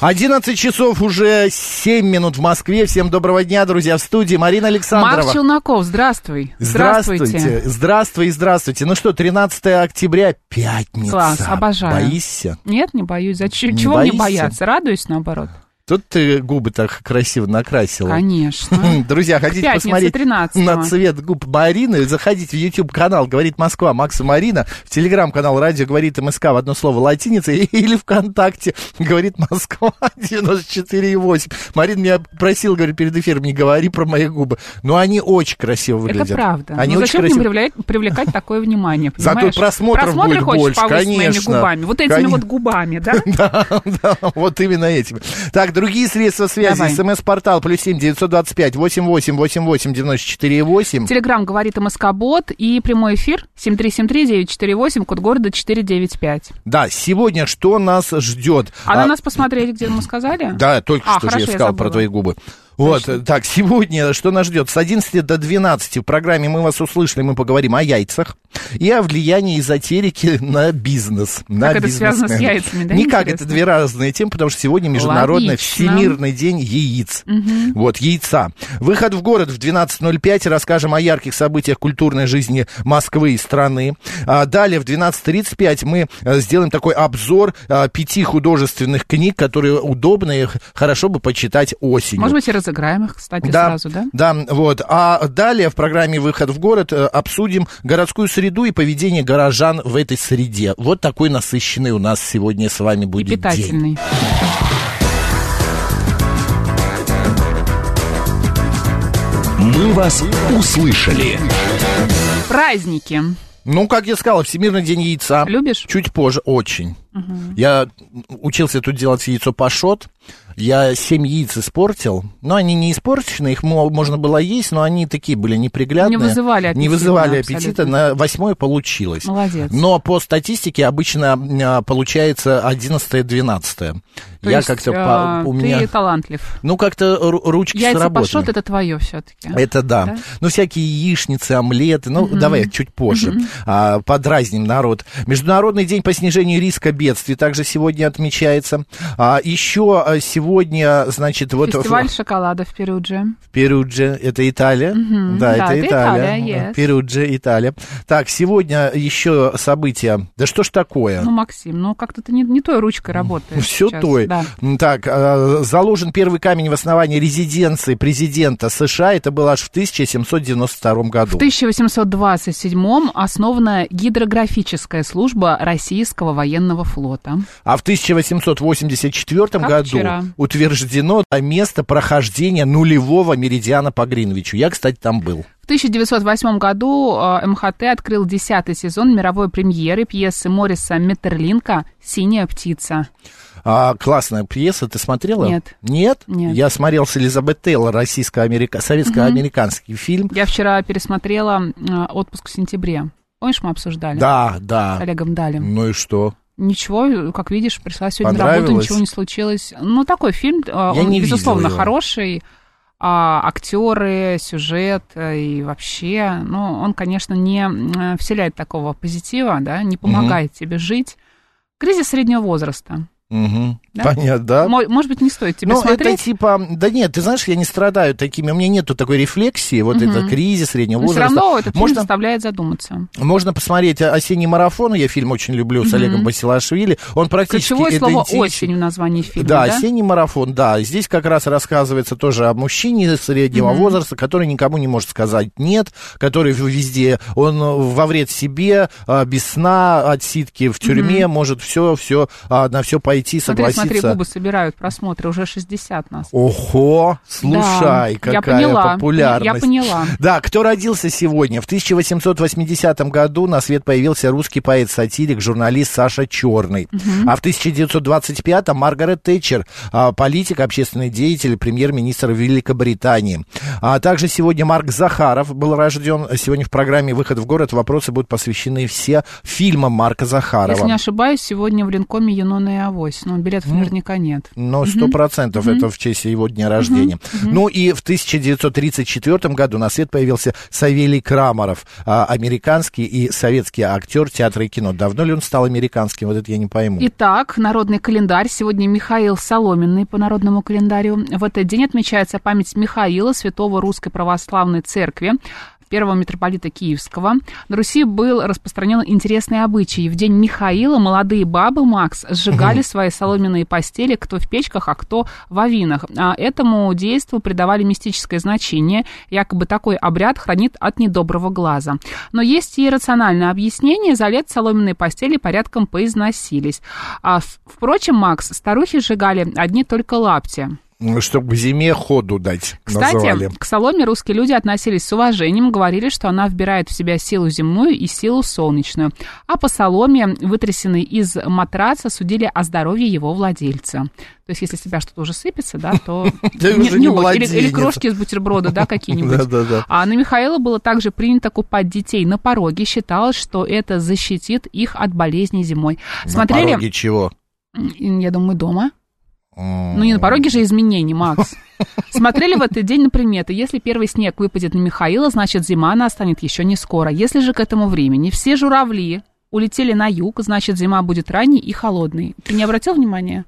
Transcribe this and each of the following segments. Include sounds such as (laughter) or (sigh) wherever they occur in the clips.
11 часов уже 7 минут в Москве. Всем доброго дня, друзья, в студии Марина Александрова. Марк Челноков, здравствуй. Здравствуйте. Здравствуй, здравствуйте. Ну что, 13 октября, пятница. Класс, обожаю. Боишься? Нет, не боюсь. Зачем? Не Чего мне боишься? бояться? Радуюсь, наоборот. Тут ты губы так красиво накрасила. Конечно. (laughs) Друзья, хотите пятнице, посмотреть 13-го. на цвет губ Марины, заходите в YouTube-канал «Говорит Москва» Макса Марина, в телеграм-канал «Радио говорит МСК» в одно слово латиница (laughs) или ВКонтакте «Говорит Москва» (laughs) 94,8. Марина меня просила, говорит, перед эфиром не говори про мои губы. Но они очень красиво выглядят. Это правда. Они Но очень зачем красиво. привлекать, привлекать такое внимание, Зато понимаешь? просмотров Просмотры будет хочешь больше, повысить моими конечно. губами. Вот этими Конечно. вот губами, да? Да, да, вот именно этими. Так, другие средства связи. СМС-портал плюс семь девятьсот двадцать пять восемь восемь восемь восемь девяносто четыре восемь. Телеграмм говорит МСК-бот и прямой эфир 7373-948, код города 495. Да, сегодня что нас ждет? А, на нас посмотрели, где мы сказали? Да, только А, что же хорошо, я я сказал про забыла. твои губы. Вот, э, так, (laughs) сегодня что нас ждет? С 11 до 12 в программе «Мы вас услышали», мы поговорим о яйцах и о влиянии эзотерики на бизнес. на это связано с яйцами, да, (laughs) Никак, интересно? это две разные темы, потому что сегодня Международный Логично. Всемирный день яиц. Вот, яйца. Выход в город в 12.05. Расскажем о ярких событиях культурной жизни Москвы и страны. А далее в 12.35 мы э, сделаем такой обзор а, пяти художественных книг, которые удобно и хорошо бы почитать осенью. Может быть, и разыграем их, кстати, Да, сразу, да? да, вот. А далее в программе «Выход в город» э, обсудим городскую среду и поведение горожан в этой среде. Вот такой насыщенный у нас сегодня с вами И будет день. питательный. «Мы вас услышали». Праздники. Ну, как я сказал, Всемирный день яйца. Любишь? Чуть позже, очень. Я учился тут делать яйцо пашот. Я семь яиц испортил. Но они не испорчены, их мо- можно было есть, но они такие были неприглядные. Не вызывали Не аппетита, вызывали абсолютно. аппетита. На восьмое получилось. Молодец. Но по статистике обычно а, получается 11-12. То Я как-то... а, по- у ты меня... талантлив. Ну, как-то ру- ручки Яйца сработали. пашот это твое все-таки. Это да. Да? Ну, всякие яичницы, омлеты. Ну, давай чуть позже. А, подразним народ. Международный день по снижению риска бедствий также сегодня отмечается. А, еще а, сегодня, значит, вот... Фестиваль в- (laughs) шоколада в Перудже. в Перудже, это Италия. Да, Да, это это Италия. Италия, yes. Перудже, Италия. Так, сегодня еще события. Да что ж такое? Ну, Максим, ну как-то ты не, не той ручкой работаешь Все сейчас. той. Да. Так, э, заложен первый камень в основании резиденции президента США. Это было аж в 1792 году. В 1827-м основана гидрографическая служба Российского военного флота. А в 1884 Как году вчера. Утверждено место прохождения нулевого меридиана по Гринвичу. Я, кстати, там был. В 1908 году э, МХТ открыл десятый сезон мировой премьеры пьесы Мориса Метерлинка «Синяя птица». А, классная пьеса, ты смотрела? Нет. Нет? Нет. Я смотрел с Элизабет Тейлор, российско-америка... советско-американский фильм. Я вчера пересмотрела э, «Отпуск в сентябре». Помнишь, мы обсуждали? Да, С да. Олегом Далем. Ну и что? Ничего, как видишь, пришла сегодня на работу, ничего не случилось. Ну, такой фильм, э, он, не безусловно, его. хороший. А, актеры, сюжет э, и вообще, ну, он, конечно, не э, вселяет такого позитива, да, не помогает тебе жить. Кризис среднего возраста. Мгм. Да? Понятно, да. Мо- Может быть, не стоит тебе Ну, смотреть. это типа, да нет, ты знаешь, я не страдаю такими, у меня нету такой рефлексии, вот это кризис среднего Но все возраста. равно этот Можно, заставляет задуматься. можно посмотреть «Осенний марафон», я фильм очень люблю, с Олегом Басилашвили, он практически Ключевое слово. «осень» в названии фильма, Да, да? осенний марафон, да. Здесь как раз рассказывается тоже о мужчине среднего возраста, который никому не может сказать нет, который везде, он во вред себе, а, без сна, отсидки в тюрьме, может все, все, на все пойти. Пойти Смотри, согласиться. смотри, губы собирают просмотры, уже 60 нас. Ого, слушай, Да, я какая поняла, популярность. я поняла. Да, кто родился сегодня? В 1880 году на свет появился русский поэт-сатирик, журналист Саша Черный. А в 1925 Маргарет Тэтчер, а, политик, общественный деятель, премьер-министр Великобритании. А также сегодня Марк Захаров был рожден. Сегодня в программе «Выход в город» вопросы будут посвящены все фильмам Марка Захарова. Если не ошибаюсь, сегодня в Линкоме Юнона и Авось, но билетов наверняка нет. Но сто процентов это в честь его дня рождения. Ну и в 1934 году на свет появился Савелий Крамаров, а, американский и советский актер театра и кино. Давно ли он стал американским? Вот это я не пойму. Итак, народный календарь. Сегодня Михаил Соломенный по народному календарю. В этот день отмечается память Михаила, святого Русской Православной Церкви первого митрополита Киевского. На Руси был распространен интересный обычай. В день Михаила молодые бабы Макс сжигали свои соломенные постели, кто в печках, а кто в авинах. А этому действу придавали мистическое значение. Якобы такой обряд хранит от недоброго глаза. Но есть и рациональное объяснение. За лет соломенные постели порядком поизносились. А, впрочем, Макс, старухи сжигали одни только лапти. Чтобы зиме ходу дать, Кстати, называли. к соломе русские люди относились с уважением, говорили, что она вбирает в себя силу земную и силу солнечную. А по соломе, вытрясенной из матраца, судили о здоровье его владельца. То есть, если с тебя что-то уже сыпется, да, то... (laughs) Или, крошки из бутерброда, да, (laughs) какие-нибудь. А на Михаила было также принято купать детей на пороге. Считалось, что это защитит их от болезней зимой. На пороге чего? Я думаю, дома. Ну, не на пороге же изменений, Макс. (laughs) Смотрели в этот день на приметы. Если первый снег выпадет на Михаила, значит, зима настанет еще не скоро. Если же к этому времени все журавли улетели на юг, значит, зима будет ранней и холодной. Ты не обратил внимания?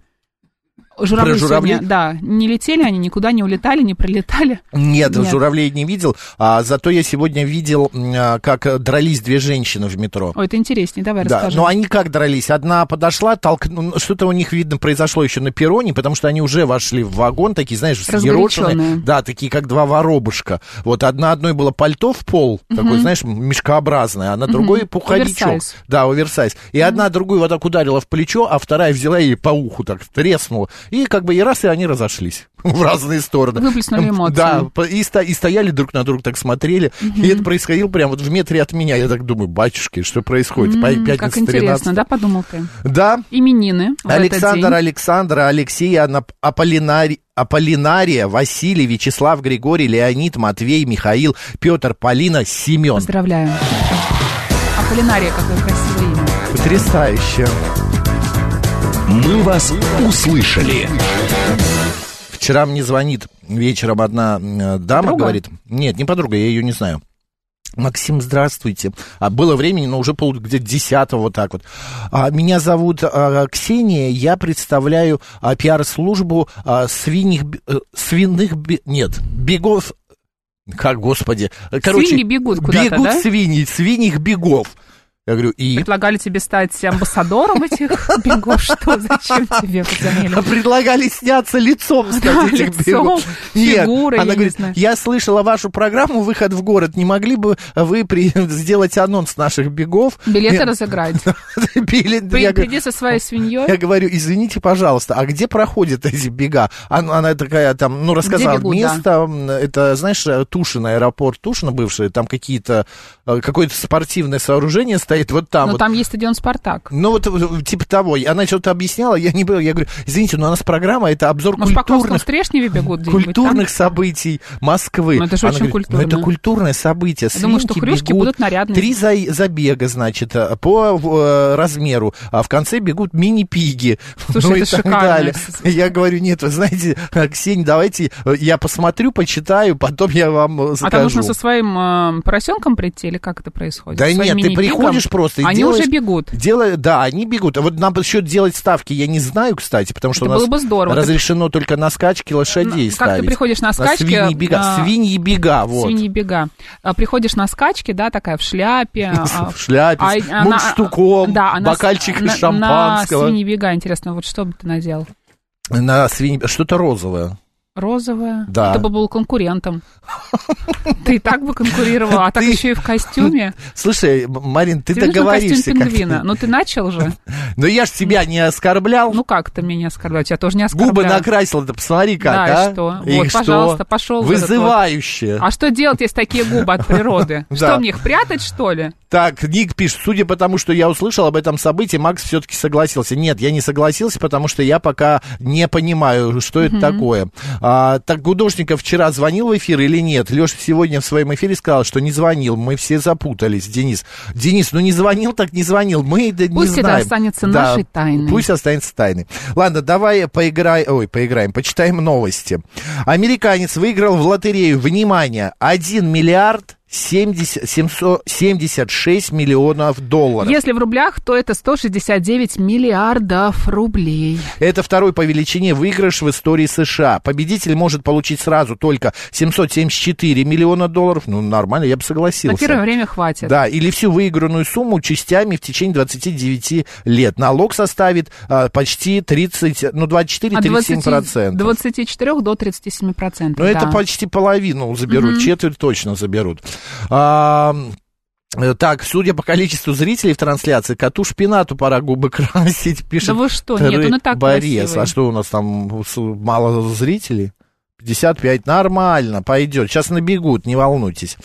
Журавли, Про журавлей? сегодня, да, не летели они, никуда не улетали, не прилетали. Нет, Нет. журавлей не видел, а зато я сегодня видел, а, как дрались две женщины в метро. Ой, это интереснее, давай Да, расскажи. но они как дрались? Одна подошла, толкнула, что-то у них, видно, произошло еще на перроне, потому что они уже вошли в вагон, такие, знаешь, съерошенные. Да, такие, как два воробушка. Вот одна одной было пальто в пол, такое, знаешь, мешкообразное, а на другой пуховичок. Оверсайз. Да, оверсайз. И одна другую вот так ударила в плечо, а вторая взяла ей по уху так треснула. И как бы и раз, и они разошлись (laughs) в разные стороны. Выплеснули эмоции. Да, и, ста- и стояли друг на друга, так смотрели. И это происходило прямо вот в метре от меня. Я так думаю, батюшки, что происходит? М, Пятница Как интересно, 13. да, подумал ты? Да, Именины Александр. Александр, Алексей, Аполлинари- Аполлинария, Василий, Вячеслав, Григорий, Леонид, Матвей, Михаил, Петр, Полина, Семен. Поздравляю. Аполлинария, какое красивое имя. Потрясающе. «Мы вас услышали». Вчера мне звонит вечером одна э, дама, Подруга? говорит, нет, не подруга, я ее не знаю. Максим, здравствуйте. А было времени, но уже пол где-то десятого вот так вот. А, меня зовут а, Ксения, я представляю а, пиар-службу а, свиньих, б- э, свиных, нет, бегов, как, господи, короче, Свиньи бегут куда-то, бегут да? свиньи, свиньих бегов. Я говорю, и... Предлагали тебе стать амбассадором этих (laughs) бегов. Что? Зачем тебе позвонили? А Предлагали сняться лицом, кстати, этих бегов. Нет, она говорит, я слышала вашу программу «Выход в город». Не могли бы вы сделать анонс наших бегов? Билеты разыграть. (laughs) Приди со своей свиньей. я говорю, извините, пожалуйста, а где проходят эти бега? Она, такая там, ну, рассказала место, это, знаешь, Тушино, аэропорт Тушино бывший, там какие-то, э, какое-то спортивное сооружение стоит вот там. Но вот. там есть стадион «Спартак». Ну, вот типа того. И Она что-то объясняла, я не был. Я говорю, извините, но у нас программа, это обзор Может, культурных, Стрешневе бегут где-нибудь там? культурных событий Москвы. Ну, это же Она очень говорит, культурно. Ну, это культурное событие. Я думаю, что хрюшки будут нарядные. Три за- забега, значит, э, по э, размеру. А в конце бегут мини-пиги. Слушай, ну, и это так шикарно. далее. Я говорю, нет, вы знаете, э, Ксения, давайте э, я посмотрю, почитаю, потом я вам э, А закажу. там нужно со своим э, поросенком прийти, или как это происходит? Да Своим нет, ты мини-пигом? Приходишь просто Они делаешь- уже бегут. Делаю, да, они бегут. А Вот нам еще делать ставки я не знаю, кстати, потому что Это у нас было бы здорово. разрешено только на скачки лошадей Ну, как ты ставить. приходишь на скачки, свиньи бега, а, свиньи бега, вот. Свиньи бега. А, Приходишь на скачки, да, такая в шляпе. (laughs) а, В шляпе, а с мундштуком, бокальчик шампанского. На свиньи бега, интересно, вот что бы ты надел? На свиньи... Что-то розовое. Розовая? Да. Ты бы был конкурентом. (laughs) Ты и так бы конкурировал, а так еще и в костюме. Слушай, Марин, ты договоришься. костюм пингвина. Ну, ты начал же. (laughs) Но я ж тебя не оскорблял. Ну, как ты меня оскорблял? Я тоже не оскорбляю. Губы накрасил, да посмотри как, Да, а. что? Вот, пожалуйста, пошел. Вызывающе. А что делать, если такие губы от природы? (laughs) Что, мне их прятать, что ли? Так, Ник пишет, судя по тому, что я услышал об этом событии, Макс все-таки согласился. Нет, я не согласился, потому что я пока не понимаю, что это такое. А, так Гудошников вчера звонил в эфир или нет? Леша сегодня в своем эфире сказал, что не звонил. Мы все запутались, Денис. Денис, ну не звонил, так не звонил. Мы да, не Пусть это знаем. останется Да, нашей тайной. Пусть останется тайной. Ладно, давай поиграем, ой, поиграем, почитаем новости. Американец выиграл в лотерею, внимание, 1 миллиард 70, 776 миллионов долларов. Если в рублях, то это 169 миллиардов рублей. Это второй по величине выигрыш в истории США. Победитель может получить сразу только 774 миллиона долларов. Ну, нормально, я бы согласился. На первое время хватит. Да, или всю выигранную сумму частями в течение 29 лет. Налог составит а, почти 30, ну, 24-37 От 20, процентов. 24 до 37 процентов. Ну, это почти половину заберут, четверть точно заберут. А, так, судя по количеству зрителей в трансляции, коту шпинату пора губы (laughs) красить, пишет Да вы что? Нет, он и так Борис. красивый. А что у нас там мало зрителей? 55, нормально, пойдет. Сейчас набегут, не волнуйтесь.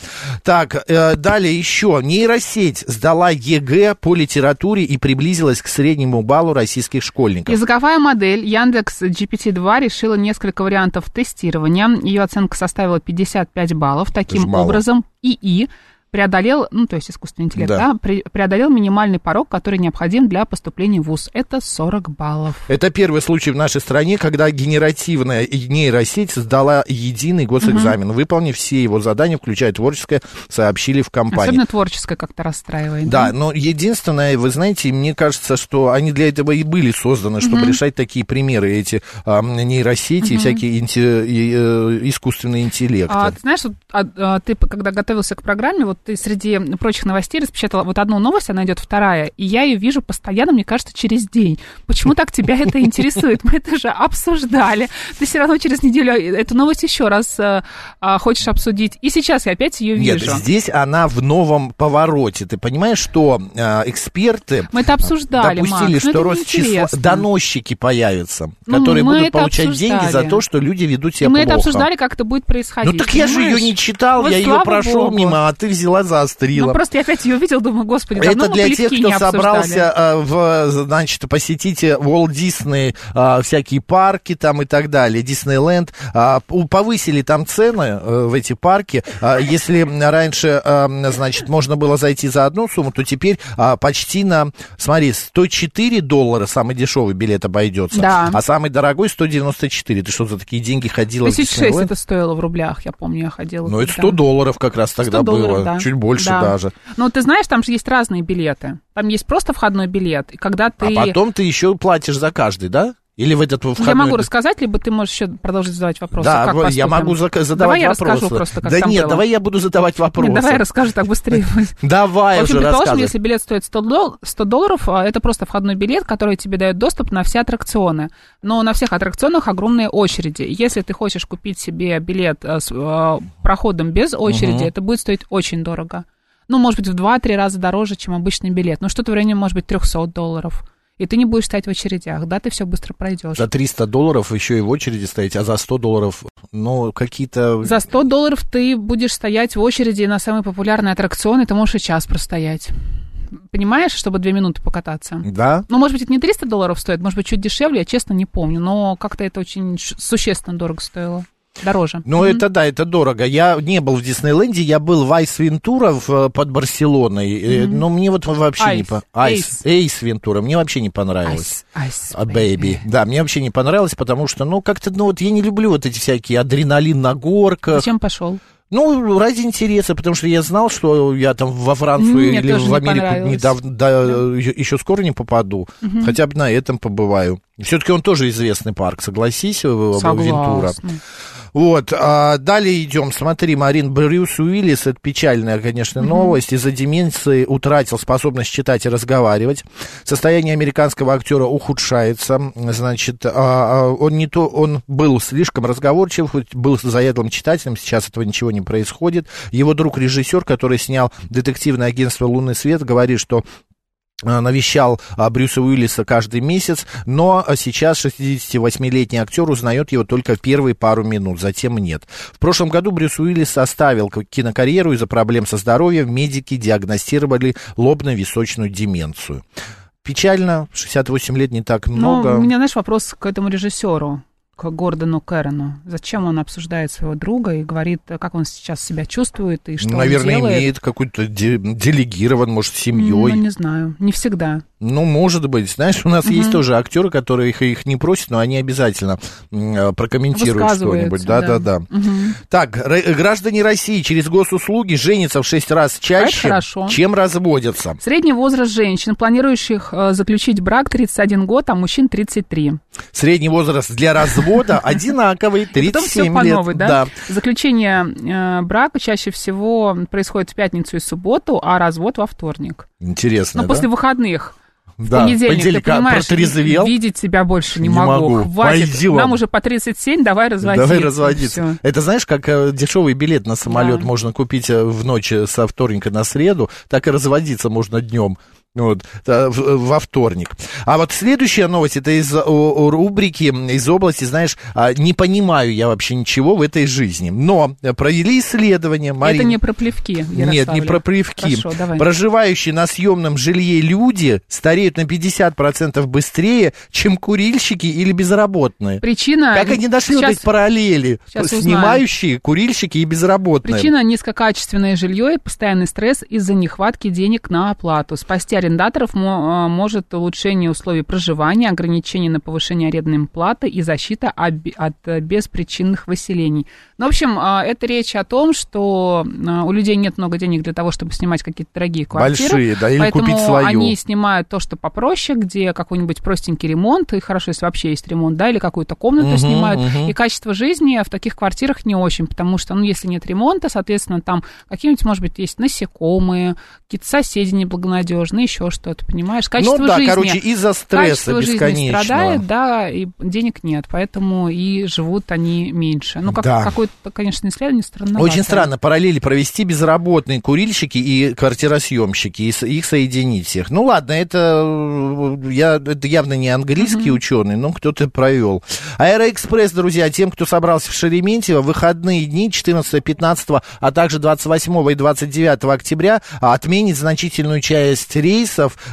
Так, э, далее еще. Нейросеть сдала ЕГЭ по литературе и приблизилась к среднему баллу российских школьников. Языковая модель Яндекс GPT-2 решила несколько вариантов тестирования. Ее оценка составила 55 баллов. Таким образом, ИИ преодолел, ну, то есть искусственный интеллект, Да. да, пре- преодолел минимальный порог, который необходим для поступления в ВУЗ. Это 40 баллов. Это первый случай в нашей стране, когда генеративная нейросеть сдала единый госэкзамен, выполнив все его задания, включая творческое, сообщили в компании. Особенно творческое как-то расстраивает. Да, но единственное, вы знаете, мне кажется, что они для этого и были созданы, чтобы решать такие примеры, эти а, нейросети и всякие инте- э, искусственные интеллекты. А, ты знаешь, вот, а, а, ты, когда готовился к программе, вот ты среди прочих новостей распечатала вот одну новость, она идет вторая, и я ее вижу постоянно, мне кажется, через день. Почему так тебя это интересует? Мы это же обсуждали. Ты все равно через неделю эту новость еще раз а, а, хочешь обсудить. И сейчас я опять ее Нет, вижу. здесь она в новом повороте. Ты понимаешь, что э, эксперты Мы это обсуждали, допустили, Макс, ну что рост числа доносчики появятся, Ну, которые мы будут получать деньги за обсуждали. то, что люди ведут себя мы плохо. это обсуждали, как это будет происходить. Ну так я же ее не читал, Вот я ее прошел богу. мимо, а ты взяла заострила. Ну, просто я опять ее увидел, думаю, господи, давно Это для тех, кто собрался э, в, значит, посетить Walt Disney, э, всякие парки там и так далее, Диснейленд. А, Повысили там цены э, в эти парки. А, Если раньше, э, значит, можно было зайти за одну сумму, то теперь а, почти на, смотри, 104 доллара самый дешевый билет обойдется, Да. а самый дорогой 194. Ты что, за такие деньги ходила в Тысяч шесть Диснейленд? это стоило в рублях, я помню, я ходила. Ну, это туда. 100 долларов как раз тогда 100 долларов, было, да. чуть больше Да. даже. Ну, ты знаешь, там же есть разные билеты. Там есть просто входной билет, и когда ты... А потом ты еще платишь за каждый, да? Или в этот входной... Я могу рассказать, либо ты можешь еще продолжить задавать вопросы. Да, как я могу задавать Давай я вопросы. расскажу просто, как да там нет, было. давай я буду задавать (laughs) вопросы. Нет, давай я расскажу, так быстрее. (laughs) Давай В общем, предположим, если билет стоит 100, дол- 100 долларов, а, это просто входной билет, который тебе дает доступ на все аттракционы. Но на всех аттракционах огромные очереди. Если ты хочешь купить себе билет а, с а, проходом без очереди, это будет стоить очень дорого. Ну, может быть, в 2-3 раза дороже, чем обычный билет. Ну, что-то в районе, может быть, 300 долларов. И ты не будешь стоять в очередях, да, ты все быстро пройдешь. За 300 долларов еще и в очереди стоять, а за 100 долларов, ну, какие-то... За 100 долларов ты будешь стоять в очереди на самый популярный аттракцион, и ты можешь и час простоять. Понимаешь, чтобы две минуты покататься? Да? Ну, может быть, это не 300 долларов стоит, может быть, чуть дешевле, я честно не помню, но как-то это очень существенно дорого стоило. Дороже. Ну, это да, это дорого. Я не был в Диснейленде, я был в Айс Вентура в- под Барселоной, э, но мне вот вообще не... Айс, по- Айс, Эйс Вентура, мне вообще не понравилось. Ice, ice, А, baby. Да, мне вообще не понравилось, потому что, ну, как-то, ну, вот я не люблю вот эти всякие адреналин на горках. Зачем пошел? Ну, ради интереса, потому что я знал, что я там во Францию Мне или в не Америку понравилось. недавно, да, еще, еще скоро не попаду. Хотя бы на этом побываю. Все-таки он тоже известный парк, согласись, э, Вентура. Согласна. Вот, а далее идем. Смотри, Марин, Брюс Уиллис, это печальная, конечно, новость. Из-за деменции утратил способность читать и разговаривать. Состояние американского актера ухудшается. Значит, а, а, он не то, он был слишком разговорчив, хоть был заядлым читателем, сейчас этого ничего не происходит. Его друг-режиссер, который снял детективное агентство «Лунный свет», говорит, что навещал а, Брюса Уиллиса каждый месяц, но сейчас 68-летний актер узнает его только в первые пару минут, затем нет. В прошлом году Брюс Уиллис оставил кинокарьеру из-за проблем со здоровьем. Медики диагностировали лобно-височную деменцию. Печально, 68 лет не так много. Ну, у меня, знаешь, вопрос к этому режиссеру к Гордону Кэрону. Зачем он обсуждает своего друга и говорит, как он сейчас себя чувствует и что Наверное, он делает? имеет какой-то де- делегирован, может, семьей. Ну, не знаю, не всегда. Ну, может быть. Знаешь, у нас угу. есть тоже актеры, которые их, их не просят, но они обязательно м, прокомментируют что-нибудь. Да, да, да. да. Угу. Так, граждане России через госуслуги женятся в шесть раз чаще, чем разводятся. Средний возраст женщин, планирующих э, заключить брак, 31 год, а мужчин 33. Средний возраст для развода (laughs) одинаковый, 37 лет. Новой, да? да. Заключение э, брака чаще всего происходит в пятницу и субботу, а развод во вторник. Интересно, Но да? после выходных да, понедельник, понедельник ты понимаешь, протрезвел. видеть себя больше не, не могу. могу. Хватит. Пойдем. Нам уже по 37, давай разводиться. Давай разводиться. Всё. Это знаешь, как э, дешевый билет на самолет Да. можно купить э, в ночь со вторника на среду, так и разводиться можно днем. Вот, та- в- во вторник. А вот следующая новость, это из рубрики, из области, знаешь, а, не понимаю я вообще ничего в этой жизни. Но э, провели исследование, Марина. Это не про плевки, Нет, не про плевки. Хорошо, давай. Проживающие на съемном жилье люди стареют на 50% быстрее, чем курильщики или безработные. Причина... Как они дошли вот Сейчас- эти параллели? сейчас узнаем. Снимающие, курильщики и безработные. Причина низкокачественное жилье и постоянный стресс из-за нехватки денег на оплату. Спасти арендаторов а, может улучшение условий проживания, ограничение на повышение арендной платы и защита от э, беспричинных выселений. Ну, в общем, а, это речь о том, что а, у людей нет много денег для того, чтобы снимать какие-то дорогие квартиры. Большие, да, или поэтому купить свою. они снимают то, что попроще, где какой-нибудь простенький ремонт, и хорошо, если вообще есть ремонт, да, или какую-то комнату Мгм, снимают. мгм. И качество жизни в таких квартирах не очень, потому что, ну, если нет ремонта, соответственно, там какие-нибудь, может быть, есть насекомые, какие-то соседи неблагонадежные, еще что-то, понимаешь? Качество ну да, жизни. короче, из-за стресса Качество жизни страдает, да, и денег нет, поэтому и живут они меньше. Ну, как, Да. какое-то, конечно, исследование странно. Очень странно параллели провести безработные курильщики и квартиросъемщики, и их соединить всех. Ну ладно, это, э, я, это явно не английский ученый, но кто-то провел. Аэроэкспресс, друзья, тем, кто собрался в Шереметьево, выходные дни 14, 15, а также 28 и 29 октября а, отменит значительную часть рейсов,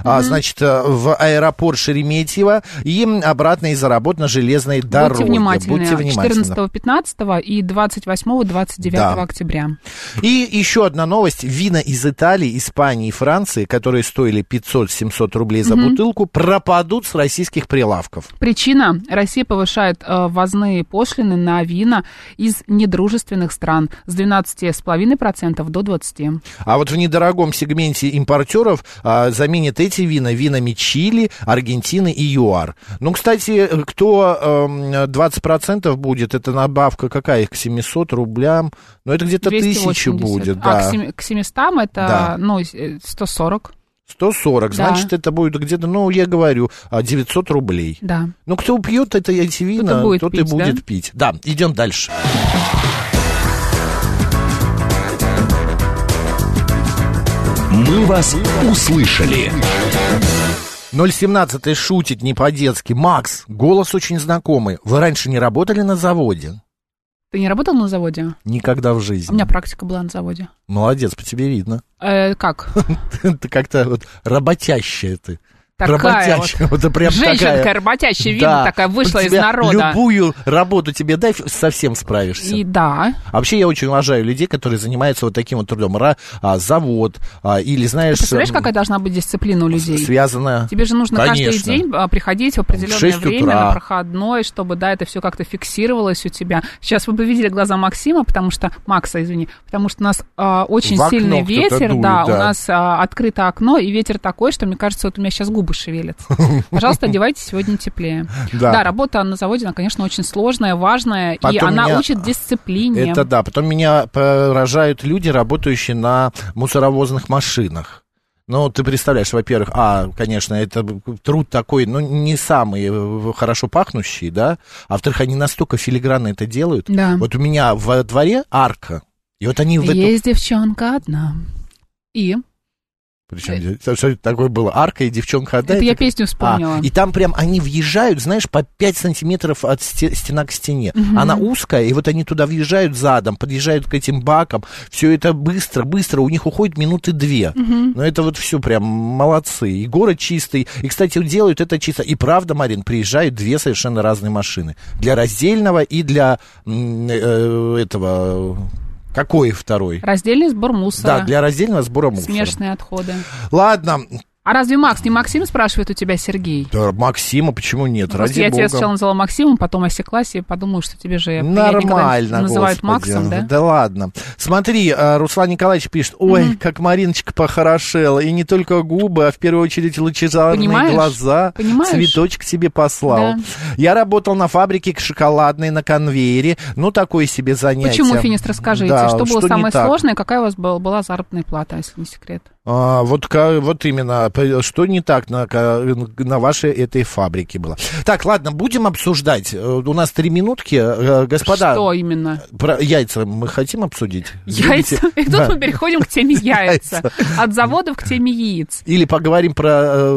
а, значит, э, в аэропорт Шереметьево и обратно из-за работ на железной дороге. Будьте внимательны. Будьте внимательны. 14, 15 и 28, 29 Да. октября. И еще одна новость. Вина из Италии, Испании и Франции, которые стоили 500-700 рублей за бутылку, пропадут с российских прилавков. Причина – Россия повышает э, ввозные пошлины на вина из недружественных стран с 12,5% до 20%. А вот в недорогом сегменте импортеров а, заменят эти вина винами Чили, Аргентины и ЮАР. Ну, кстати, кто эм, 20% будет, это надбавка какая к 700 рублям? Ну, это где-то 280. тысяча будет, А да. семи- к 700 это Да. ну, э, 140. 140, Да. значит, это будет где-то, ну, я говорю, а, 900 рублей. Да. Ну, кто пьет это, эти вина, будет тот и пить, будет да? пить. Да, идем дальше. «Мы вас услышали». 017 шутит не по-детски. Макс, голос очень знакомый. Вы раньше не работали на заводе? Ты не работал на заводе? Никогда в жизни. У меня практика была на заводе. Молодец, по тебе видно. Э, как? (laughs) Ты как-то вот работящая ты. Такая работящая. Вот, ты (laughs) прям Женщинка такая. работящая, видно, Да. такая вышла Вот из народа. Любую работу тебе дай, совсем справишься. И да. А вообще я очень уважаю людей, которые занимаются вот таким вот трудом. Ра- а, завод а, или, знаешь... Представляешь, м, какая должна быть дисциплина у людей? Связано... Тебе же нужно каждый Конечно. день а, приходить в определенное 6 время утра. на проходной, чтобы, да, это все как-то фиксировалось у тебя. Сейчас вы бы видели глаза Максима, потому что, Макса, извини, потому что у нас а, очень В сильный ветер, дует, да, да. у нас а, открыто окно, и ветер такой, что, мне кажется, вот у меня сейчас губы зубы шевелятся. (laughs) Пожалуйста, одевайтесь сегодня теплее. Да. Да, работа на заводе, она, конечно, очень сложная, важная, и Потом она меня- учит дисциплине. Это да. Потом меня поражают люди, работающие на мусоровозных машинах. Ну, ты представляешь, во-первых, а, конечно, это труд такой, ну, не самый э, хорошо пахнущий, да, а во-вторых, они настолько филигранно это делают. Да. Вот у меня во дворе арка, и вот они в эту... Есть девчонка одна. И? Причем, такое было? Арка и девчонка одна? Это я песню вспомнила. А, и там прям они въезжают, знаешь, по 5 сантиметров от сте- стена к стене. Мгм. Она узкая, и вот они туда въезжают задом, подъезжают к этим бакам. Все это быстро, быстро. У них уходит минуты две. Но это вот все прям молодцы. И город чистый. И, кстати, делают это чисто. И правда, Марин, приезжают две совершенно разные машины. Для раздельного и для э, этого... Какой второй? Раздельный сбор мусора. Да, для раздельного сбора мусора. Смешанные отходы. Ладно, А разве Макс не Максим, спрашивает у тебя Сергей? да, Максима, почему нет? Просто Ради я тебя бога. сначала назвала Максимом, потом осеклась и подумала, что тебе же Нормально, называют господи. Максом, да? Да ладно. Смотри, а, Руслан Николаевич пишет, ой, как Мариночка похорошела, и не только губы, а в первую очередь лучезарные Понимаешь? глаза. Понимаешь? Цветочек тебе послал. Да. Я работал на фабрике шоколадной на конвейере, ну, такое себе занятие. Почему, Финист, расскажите, Да, что было не самое сложное, какая у вас была, была заработная плата, если не секрет? А, вот, вот именно, что не так на, на вашей этой фабрике было. Так, ладно, будем обсуждать. Э, У нас три минутки. Э, Господа, Что именно? про яйца мы хотим обсудить? Яйца. Любите? И тут Да. мы переходим к теме (laughs) яйца. От заводов к теме яиц. Или поговорим про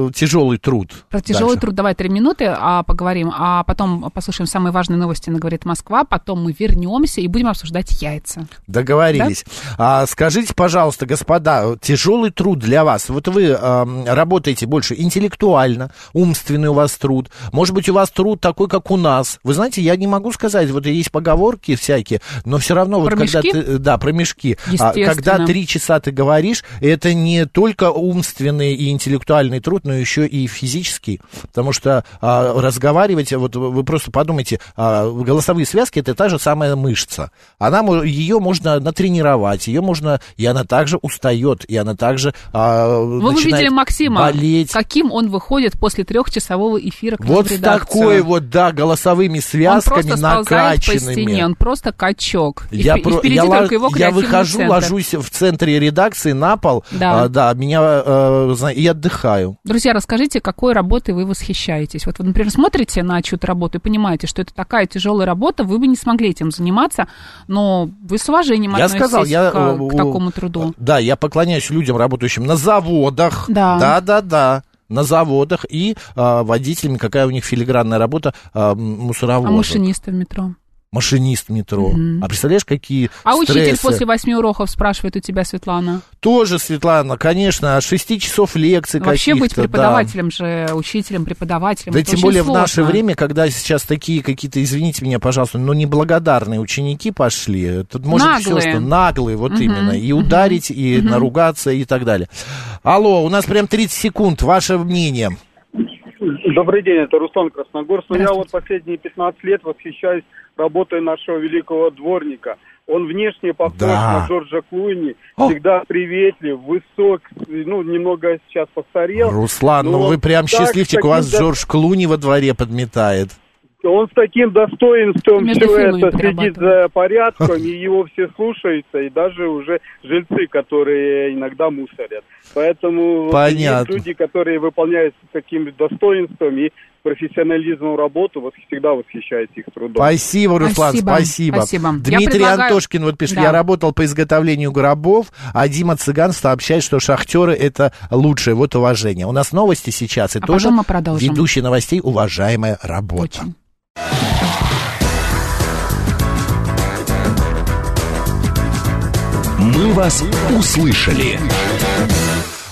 э, тяжелый труд. Про тяжелый Дальше. труд давай три минуты, а поговорим, а потом послушаем самые важные новости на «Говорит Москва», потом мы вернемся и будем обсуждать яйца. Договорились. А, скажите, пожалуйста, господа, тяжелый труд для вас. Вот вы эм, работаете больше интеллектуально, умственный у вас труд. Может быть, у вас труд такой, как у нас. Вы знаете, я не могу сказать, вот есть поговорки всякие, но все равно вот Про когда мешки? ты, да, про мешки. А, когда три часа ты говоришь, это не только умственный и интеллектуальный труд, но еще и физический, потому что а, разговаривать, вот вы просто подумайте, а, голосовые связки это та же самая мышца. Она, ее можно натренировать, ее можно, и она также устает, и она также а, Вы бы начинает видели Максима, болеть. каким он выходит после трехчасового эфира к Вот с такой вот, да, голосовыми Он связками просто сползает по накачанными. стене, он просто качок. И, Я, и про- я, лож- его я выхожу, центр. ложусь в центре редакции на пол, Да. а, да меня, зна- и отдыхаю. Друзья, расскажите, какой работой вы восхищаетесь? Вот вы, например, смотрите на чью-то работу и понимаете, что это такая тяжелая работа, вы бы не смогли этим заниматься, но вы с уважением Я относитесь сказал, я, к, э, к такому труду. Да, я поклоняюсь людям, работающим на заводах. Да. Да, да, да. На заводах и а, водителями, какая у них филигранная работа а, м, А мусоровоза. машинисты в метро? Машинист метро. Мгм. А представляешь, какие А учитель стрессы? после восьми уроков спрашивает у тебя, Светлана. Тоже, Светлана, конечно, от 6 часов лекций Вообще быть каких-то, да. преподавателем же, учителем, преподавателем. Да это тем очень более в наше сложно. время, когда сейчас такие какие-то, извините меня, пожалуйста, но неблагодарные ученики пошли. Тут может все, Наглые. что наглые, вот Мгм, именно. И ударить, и наругаться, и так далее. Алло, у нас прям 30 секунд. Ваше мнение. Добрый день, это Руслан Красногорск. Ну, Я вот последние 15 лет восхищаюсь работой нашего великого дворника. Он внешне похож Да. на Джорджа Клуни, О. всегда приветлив, высок, ну, немного сейчас постарел. Руслан, ну Но вы прям так, счастливчик, у вас Джордж Клуни во дворе подметает. Он с таким достоинством все это следит за (laughs) порядком, и его все слушаются, и даже уже жильцы, которые иногда мусорят. Поэтому Понятно. есть люди, которые выполняют с таким достоинством и профессионализмом работу, вот всегда восхищаюсь их трудом. Спасибо, Руслан, Спасибо, спасибо. спасибо. Я Дмитрий предлагаю- Антошкин вот пишет, Да. я работал по изготовлению гробов, а Дима Цыган сообщает, что шахтеры это лучшее, вот уважение. У нас новости сейчас, и А тоже потом мы продолжим. ведущий новостей уважаемая работа. Очень. «Мы вас услышали».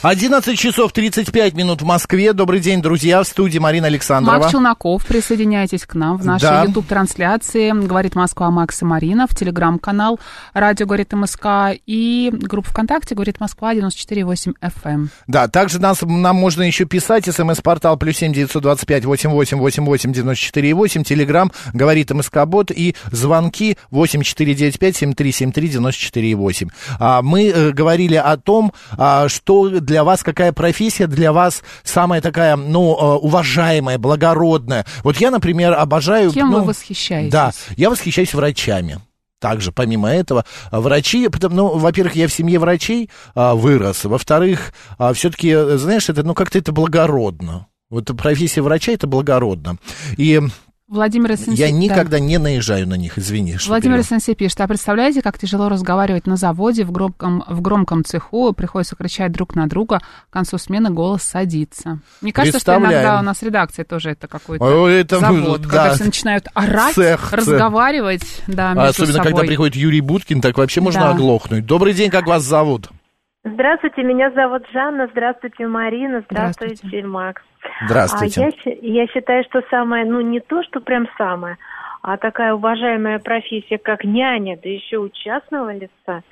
11 часов 35 минут в Москве. Добрый день, друзья, в студии Марина Александрова. Макс Челноков, присоединяйтесь к нам в нашей Да. YouTube-трансляции. Говорит Москва Макс и Марина. В Телеграм-канал Радио Говорит МСК и группа ВКонтакте Говорит Москва 94,8 FM. Да, также нас, нам можно еще писать. СМС-портал плюс семь девятьсот двадцать пять восемь восемь восемь восемь девяносто четыре восемь. Телеграмм говорит МСК-бот и звонки восемь четыре девять пять семь три семь три девяносто четыре восемь. А, мы э, говорили о том, а, что для для вас, какая профессия для вас самая такая, ну, э, уважаемая, благородная? Вот я, например, обожаю... Кем ну, вы восхищаетесь? Да, я восхищаюсь врачами. Также, помимо этого, а, врачи, потому, ну, во-первых, я в семье врачей а, вырос, во-вторых, а, все-таки, знаешь, это, ну, как-то это благородно. Вот профессия врача это благородно. И Владимир Сенси... я да. никогда не наезжаю на них, извини. Владимир. Сенси пишет, а представляете, как тяжело разговаривать на заводе в громком, в громком цеху, приходится кричать друг на друга, к концу смены голос садится. Мне кажется, что иногда у нас редакция тоже это какой-то О, это, завод, да. когда все начинают орать, Цех, разговаривать, да, между А Особенно, собой. когда приходит Юрий Буткин, так вообще можно Да. оглохнуть. Добрый день, как вас зовут? Здравствуйте, меня зовут Жанна, здравствуйте, Марина, здравствуйте, Здравствуйте. Макс. Здравствуйте. А я, я считаю, что самое, ну не то, что прям самое, а такая уважаемая профессия, как няня, да еще у частного лица,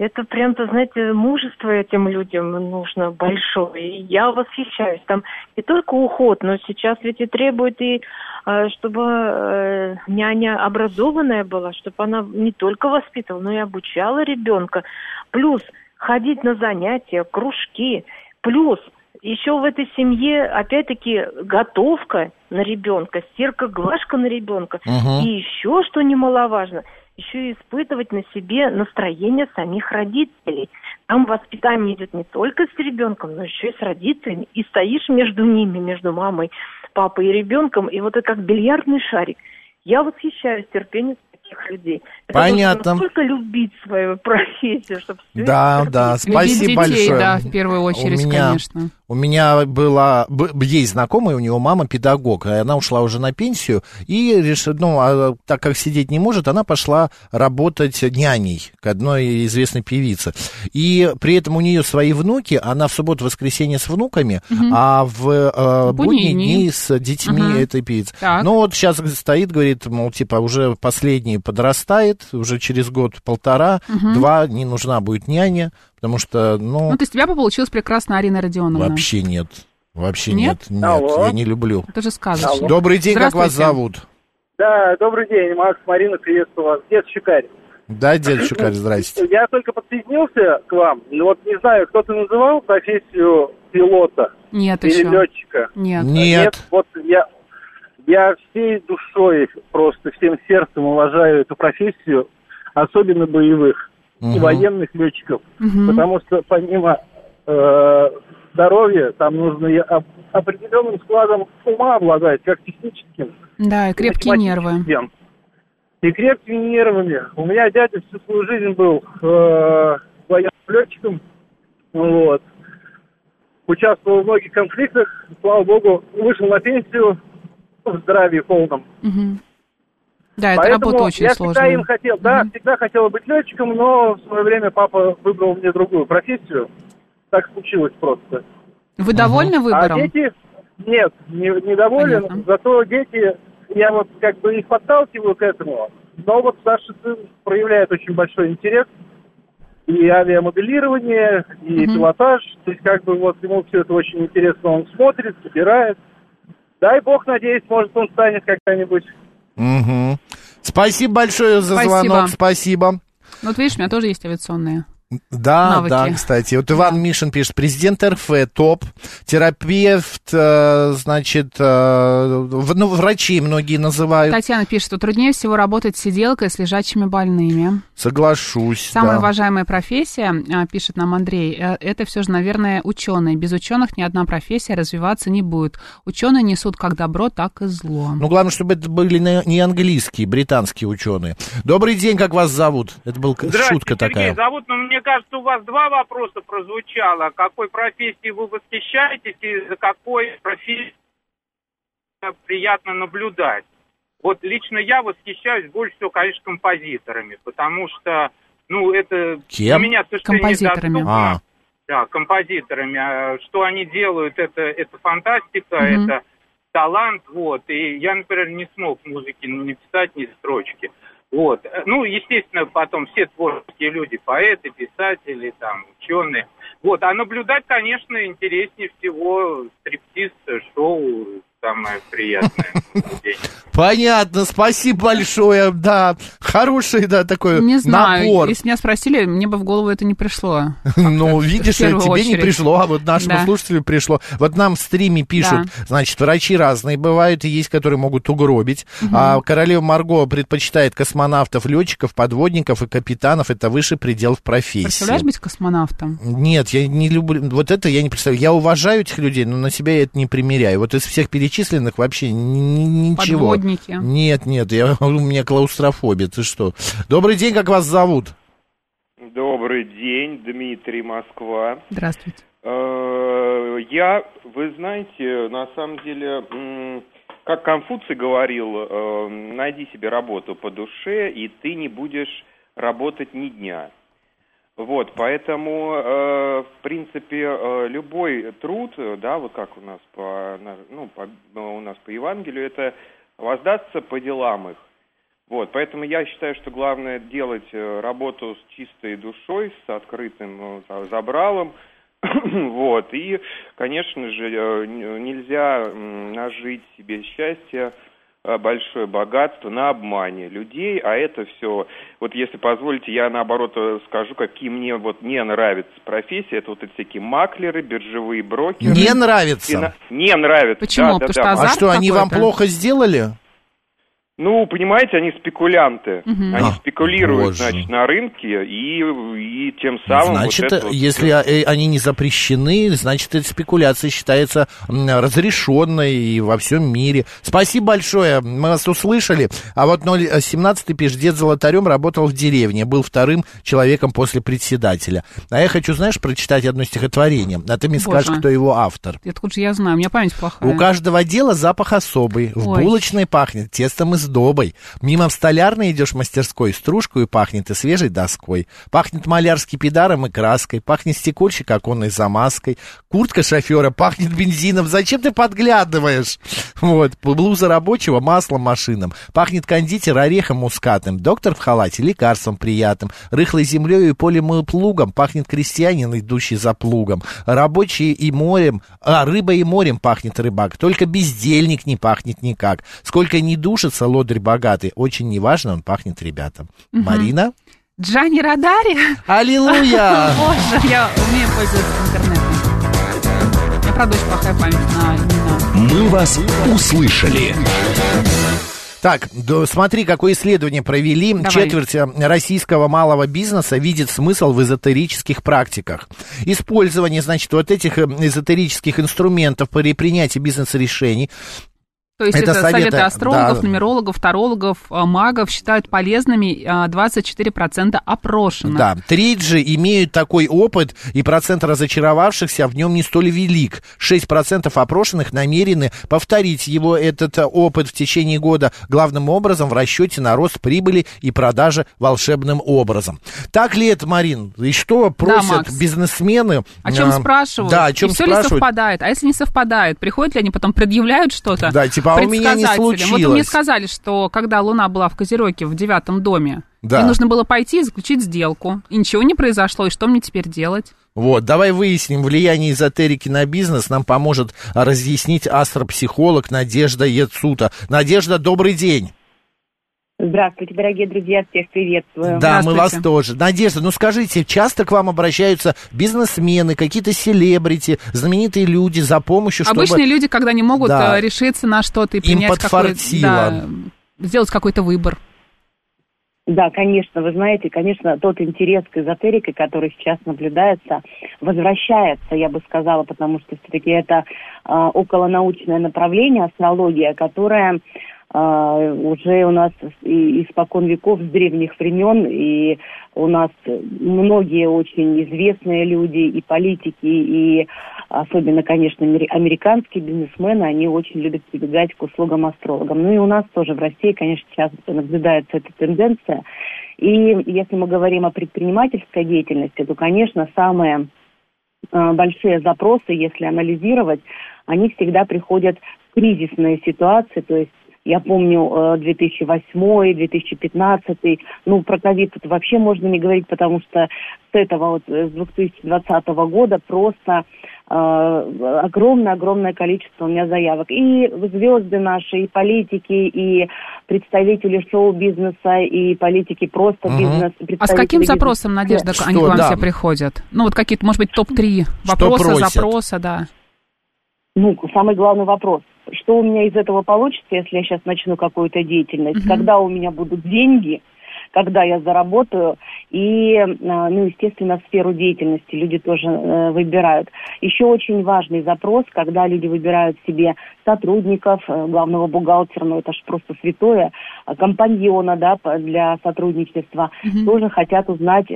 это прям, то знаете, мужество этим людям нужно большое. И я восхищаюсь. Там не только уход, но сейчас ведь и требует и э, чтобы э, няня образованная была, чтобы она не только воспитывала, но и обучала ребенка. Плюс ходить на занятия, кружки. Плюс еще в этой семье, опять-таки, готовка на ребенка, стирка, глажка на ребенка. Мгм. И еще, что немаловажно, еще и испытывать на себе настроение самих родителей. Там воспитание идет не только с ребенком, но еще и с родителями. И стоишь между ними, между мамой, папой и ребенком, и вот это как бильярдный шарик. Я восхищаюсь терпением таких людей. Это Понятно. настолько любить свою профессию, чтобы все Да, это да, спасибо детей, большое. да, в первую очередь, у меня, конечно. У меня была, есть знакомая, у него мама педагог, и она ушла уже на пенсию, и решила, ну, а так как сидеть не может, она пошла работать няней к одной известной певице. И при этом у нее свои внуки, она в субботу-воскресенье с внуками, а в э, Будние дни. с детьми Мгм. этой певицы. Так. Ну, вот сейчас стоит, говорит, мол, типа, уже последний подрастает, уже через год-полтора, два не нужна будет няня, потому что, ну, Ну, то есть у тебя бы получилась прекрасная Арина Родионовна. вообще нет. Вообще Нет? нет, нет, Алло. я не люблю. Это же сказочно. Добрый день, как вас зовут? Да, добрый день, Макс, Марина, приветствую вас. Дед Щукарь. Да, дед Щукарь, здрасте. Я только подсоединился к вам, но вот не знаю, кто-то называл профессию пилота Нет или еще. летчика? Нет. Нет. вот я, я всей душой, просто всем сердцем уважаю эту профессию, особенно боевых и Мгм. военных летчиков, Мгм. потому что помимо э, здоровья, там нужно и оп- определенным складом ума обладать, как техническим, Да, и крепкие нервы. И крепкими нервами. У меня дядя всю свою жизнь был э, военным летчиком. Вот. Участвовал в многих конфликтах. Слава богу, вышел на пенсию в здравии полном. Мгм. Да, это Поэтому работа очень я сложная. всегда им хотел, да, всегда хотел быть летчиком, но в свое время папа выбрал мне другую профессию. Так случилось просто. Вы довольны выбором? А дети, нет, не, недоволен, Понятно. зато дети, я вот как бы их подталкиваю к этому, но вот старший сын проявляет очень большой интерес и авиамоделирование, и Мгм. пилотаж, то есть как бы вот ему все это очень интересно, он смотрит, собирает. Дай бог, надеюсь, может он станет когда-нибудь. Мгм. Спасибо большое за Спасибо. звонок, спасибо. Ну, вот видишь, у меня тоже есть авиационные. Да, Навыки. да, кстати. Вот Иван Мишин пишет, президент РФ топ, терапевт, э, значит, э, ну, врачи многие называют. Татьяна пишет, что труднее всего работать сиделкой с лежачими больными. Соглашусь, Самая да. уважаемая профессия, а, пишет нам Андрей, э, это все же, наверное, ученые. Без ученых ни одна профессия развиваться не будет. Ученые несут как добро, так и зло. Ну, главное, чтобы это были не английские, британские ученые. Добрый день, как вас зовут? Это была шутка такая. зовут, но мне кажется, у вас два вопроса прозвучало. Какой профессией вы восхищаетесь и за какой профессией приятно наблюдать? Вот лично я восхищаюсь больше всего, конечно, композиторами, потому что, ну, это Кем? для меня совершенно Композиторами. недоступно. А, Да, композиторами. А Что они делают, это, это фантастика, Мгм. это талант, вот. И я, например, не смог музыки не писать ни строчки. Вот. Ну, естественно, потом все творческие люди, поэты, писатели, там, ученые. Вот. А наблюдать, конечно, интереснее всего стриптиз, шоу, самое приятное наблюдение. Понятно, спасибо большое, да. Хороший, да, такой Не знаю, набор. если меня спросили, мне бы в голову это не пришло. Ну, видишь, В тебе не очередь. пришло, а вот нашему Да. слушателю пришло. Вот нам в стриме пишут, Да. значит, врачи разные бывают, и есть, которые могут угробить. Мгм. А королева Марго предпочитает космонавтов, летчиков, подводников и капитанов. Это выше пределов профессии. Представляешь быть космонавтом? Нет, я не люблю, вот это я не представляю. Я уважаю этих людей, но на себя я это не примеряю. Вот из всех перечисленных вообще ни- ни- ничего. Подводники. Нет, нет, я, (laughs) у меня клаустрофобия, ты что? Добрый день, как вас зовут? Добрый день, Дмитрий, Москва. Здравствуйте. Э, Я, вы знаете, на самом деле, как Конфуций говорил, э, найди себе работу по душе, и ты не будешь работать ни дня. Вот, поэтому, э, в принципе, э, любой труд, э, да, вот как у нас по, ну, по- ну, у нас по Евангелию, это воздастся по делам их. Вот, поэтому я считаю, что главное делать э, работу с чистой душой, с открытым э, за- забралом. (clears throat) вот, и, конечно же, э, нельзя нажить себе счастье, э, большое богатство на обмане людей, а это все, вот если позволите, я наоборот э, скажу, какие мне вот не нравятся профессии, это вот эти всякие маклеры, биржевые брокеры. Не нравится? Фина- Не нравятся. Почему? да, Потому да, что да. А что, они вам плохо сделали? Ну, понимаете, они спекулянты. Мгм. Они А, спекулируют, боже. значит, на рынке и, и тем самым... Значит, вот это вот- если э, они не запрещены, значит, эта спекуляция считается разрешенной и во всем мире. Спасибо большое, мы вас услышали. А вот 017 пишет, дед Золотарем работал в деревне, был вторым человеком после председателя. А я хочу, знаешь, прочитать одно стихотворение, а ты мне Боже. скажешь, кто его автор. Это же я знаю, у меня память плохая. У каждого дела запах особый. В Ой. булочной пахнет тестом и сдобой. Мимо в столярной идешь в мастерской, стружку и пахнет и свежей доской. Пахнет маляр скипидаром и краской. Пахнет стекольщик оконной замазкой. Куртка шофера пахнет бензином. Зачем ты подглядываешь? Вот. Блуза рабочего маслом машинам. Пахнет кондитер орехом мускатным. Доктор в халате лекарством приятным. Рыхлой землей и полем и плугом. Пахнет крестьянин, идущий за плугом. Рабочие и морем, а, рыбой и морем пахнет рыбак. Только бездельник не пахнет никак. Сколько не душится лодырь богатый, очень неважно, он пахнет ребятам. Мгм. Марина? Джани Радари? Аллилуйя! (laughs) Боже, я умею пользоваться интернетом. У меня, правда, очень плохая память на имена. «Мы вас услышали». Так, да, смотри, какое исследование провели. Давай. Четверть э, российского малого бизнеса видит смысл в эзотерических практиках. Использование, значит, вот этих э, эзотерических инструментов при принятии бизнес-решений То есть это, Это советы, советы, астрологов, да. нумерологов, тарологов, а, магов считают полезными а, 24% опрошенных. Да, же имеют такой опыт, и процент разочаровавшихся в нем не столь велик. 6% опрошенных намерены повторить его, этот э, опыт в течение года, главным образом в расчете на рост прибыли и продажи волшебным образом. Так ли это, Марин? И что просят Макс. бизнесмены? О чем А, спрашивают? Да, о чем И все ли спрашивают? совпадает? А если не совпадает, приходят ли они потом, предъявляют что-то? Да, типа, а у меня не предсказателям? Вот вы мне случилось. сказали, что когда Луна была в Козероге в девятом доме, Да. мне нужно было пойти и заключить сделку. И ничего не произошло, и что мне теперь делать? Вот, давай выясним влияние эзотерики на бизнес. Нам поможет разъяснить астропсихолог Надежда Яцута. Надежда, добрый день. Здравствуйте, дорогие друзья, всех приветствую. Да, мы вас тоже. Надежда, ну скажите, часто к вам обращаются бизнесмены, какие-то селебрити, знаменитые люди за помощью, чтобы... Обычные люди, когда не могут Да. э, решиться на что-то и Им принять какой-то... подфартило. Да, сделать какой-то выбор. Да, конечно, вы знаете, конечно, тот интерес к эзотерике, который сейчас наблюдается, возвращается, я бы сказала, потому что все-таки это а, околонаучное направление, астрология, которая уже у нас и- испокон веков, с древних времен, и у нас многие очень известные люди, и политики, и особенно, конечно, амери- американские бизнесмены, они очень любят прибегать к услугам астрологам. Ну и у нас тоже в России, конечно, сейчас наблюдается эта тенденция. И если мы говорим о предпринимательской деятельности, то, конечно, самые э, большие запросы, если анализировать, они всегда приходят в кризисные ситуации, то есть я помню э, 2008, 2015, ну, про ковид тут вообще можно не говорить, потому что с этого вот, э, с 2020 года просто огромное-огромное количество у меня заявок. И звезды наши, и политики, и представители шоу-бизнеса, и политики просто Мгм. бизнес. А с каким бизнеса. запросом, Надежда, Что, они к вам да. все приходят? Ну, вот какие-то, может быть, топ-3 вопроса, запроса, да. Ну, самый главный вопрос. Что у меня из этого получится, если я сейчас начну какую-то деятельность? Мгм. Когда у меня будут деньги, когда я заработаю, и, э, ну, естественно, сферу деятельности люди тоже э, выбирают. Еще очень важный запрос, когда люди выбирают себе сотрудников, э, главного бухгалтера, ну, это же просто святое, э, компаньона, да, для сотрудничества, тоже хотят узнать,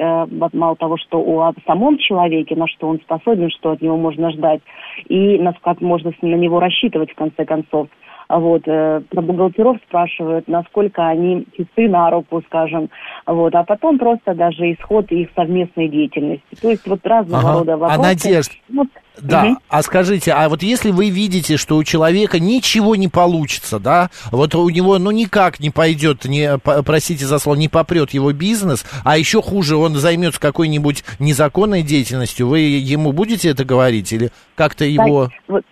мало того, что о самом человеке, на что он способен, что от него можно ждать, и насколько можно на него рассчитывать, в конце концов. А Вот, э, про бухгалтеров спрашивают, насколько они чисты на руку, скажем. Вот, а потом просто даже исход их совместной деятельности. То есть вот разного Ага. рода А, вопросы. Надежд, Вот, Да, мгм. а скажите, а вот если вы видите, что у человека ничего не получится, да, вот у него, ну, никак не пойдет, не, простите за слово, не попрет его бизнес, а еще хуже, он займется какой-нибудь незаконной деятельностью, вы ему будете это говорить или как-то его... Так, вот,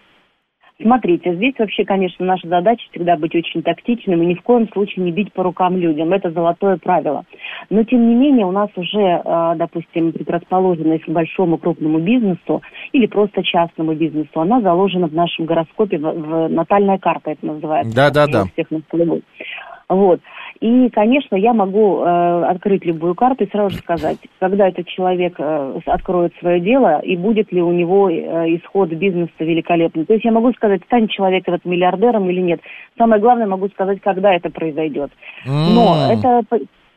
смотрите, здесь вообще, конечно, наша задача всегда быть очень тактичным и ни в коем случае не бить по рукам людям. Это золотое правило. Но, тем не менее, у нас уже, э, допустим, предрасположенность к большому крупному бизнесу или просто частному бизнесу, она заложена в нашем гороскопе, в, в натальная карта это называется. Да-да-да. Всех нас. Вот. И, конечно, я могу э, открыть любую карту и сразу же сказать, когда этот человек э, откроет свое дело и будет ли у него э, исход бизнеса великолепный. То есть я могу сказать, станет человек этот миллиардером или нет. Самое главное, могу сказать, когда это произойдет. Но это,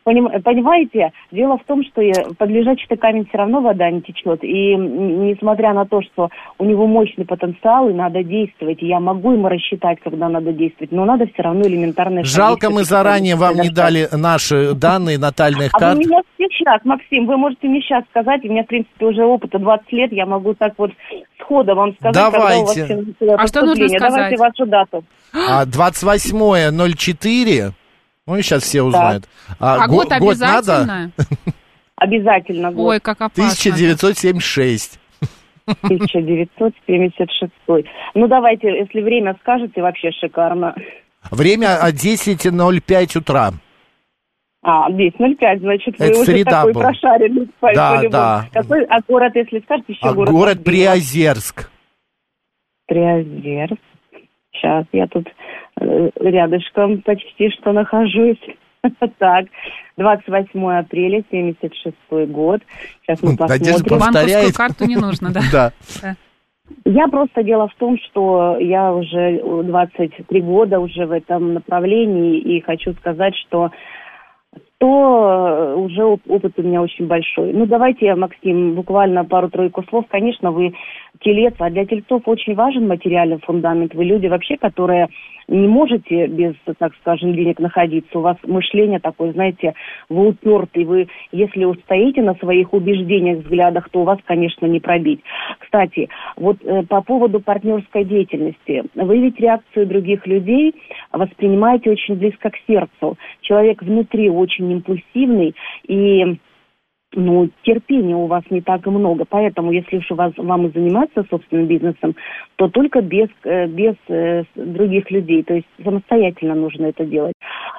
понимаете, дело в том, что э, под лежачий камень все равно вода не течет. И несмотря на то, что у него мощный потенциал и надо действовать, и я могу ему рассчитать, когда надо действовать, но надо все равно элементарно... Жалко, мы заранее вам не дали наши данные натальных А карт. вы меня сейчас, Максим, вы можете мне сейчас сказать, у меня, в принципе, уже опыта 20 лет, я могу так вот схода вам сказать, когда у вас Давайте. А что нужно поступление. Давайте сказать? вашу дату. А 28.04, ну и сейчас все узнают. А, год обязательно? надо? (laughs) Обязательно год. Ой, как опасно. 1976. 1976. Ну, давайте, если время скажете, вообще шикарно. Время а, 10.05 утра. А, 10.05, значит, вы Это уже среда такой была. прошаренный. по- Да, по-любому. да. Какой, а город, если скажете, еще А город? город Приозерск. Приозерск. Сейчас, я тут рядышком почти что нахожусь. (laughs) Так, 28 апреля, 76 год. Сейчас мы Надежда посмотрим. повторяет. Банковскую карту не нужно, (laughs) да? Да. Я просто дело в том, что я уже 23 года уже в этом направлении и хочу сказать, что то уже оп- опыт у меня очень большой. Ну, давайте, Максим, буквально пару-тройку слов. Конечно, вы телец, а для тельцов очень важен материальный фундамент. Вы люди вообще, которые не можете без, так скажем, денег находиться. У вас мышление такое, знаете, вы упертый. Вы, если устоите на своих убеждениях, взглядах, то у вас, конечно, не пробить. Кстати, вот э, по поводу партнерской деятельности. Вы ведь реакцию других людей воспринимаете очень близко к сердцу. Человек внутри очень импульсивный и ну, терпения у вас не так и много. Поэтому, если уж у вас, вам и заниматься собственным бизнесом, то только без, э, без э, других людей. То есть самостоятельно нужно это делать.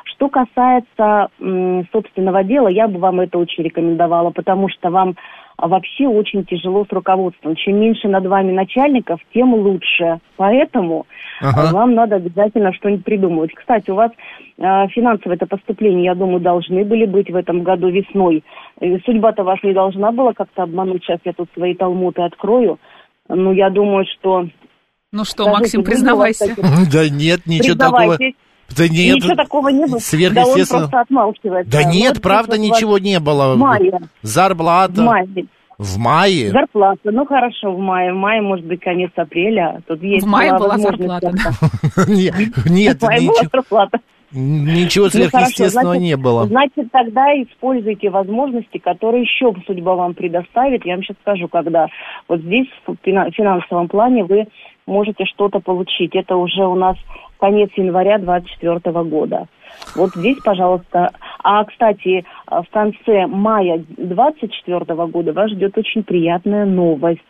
Что касается собственного дела, я бы вам это очень рекомендовала, потому что вам вообще очень тяжело с руководством. Чем меньше над вами начальников, тем лучше. Поэтому Ага. а, вам надо обязательно что-нибудь придумывать. Кстати, у вас а, финансовое это поступление, я думаю, должны были быть в этом году весной. Э, Судьба-то ваша не должна была как-то обмануть. Сейчас я тут свои талмуты открою. Ну, я думаю, что... Ну что, Скажите, Максим, вас признавайся. Да нет, ничего такого. Да нет, Ничего такого не было. Да он сверхъестественно. просто отмалчивается. Да нет, Вот правда, ничего не было. В мае. Зарплата. В мае. В мае? Зарплата. Ну, хорошо, в мае. В мае, может быть, конец апреля. Тут есть В мае была зарплата, как-то. (laughs) Нет, нет, В мае была ничего, зарплата. ничего Ну, сверхъестественного не было. Значит, тогда используйте возможности, которые еще судьба вам предоставит. Я вам сейчас скажу, когда. Вот здесь в фина- финансовом плане вы можете что-то получить. Это уже у нас конец января 2024 года. Вот здесь, пожалуйста. А, кстати, в конце мая 2024 года вас ждет очень приятная новость,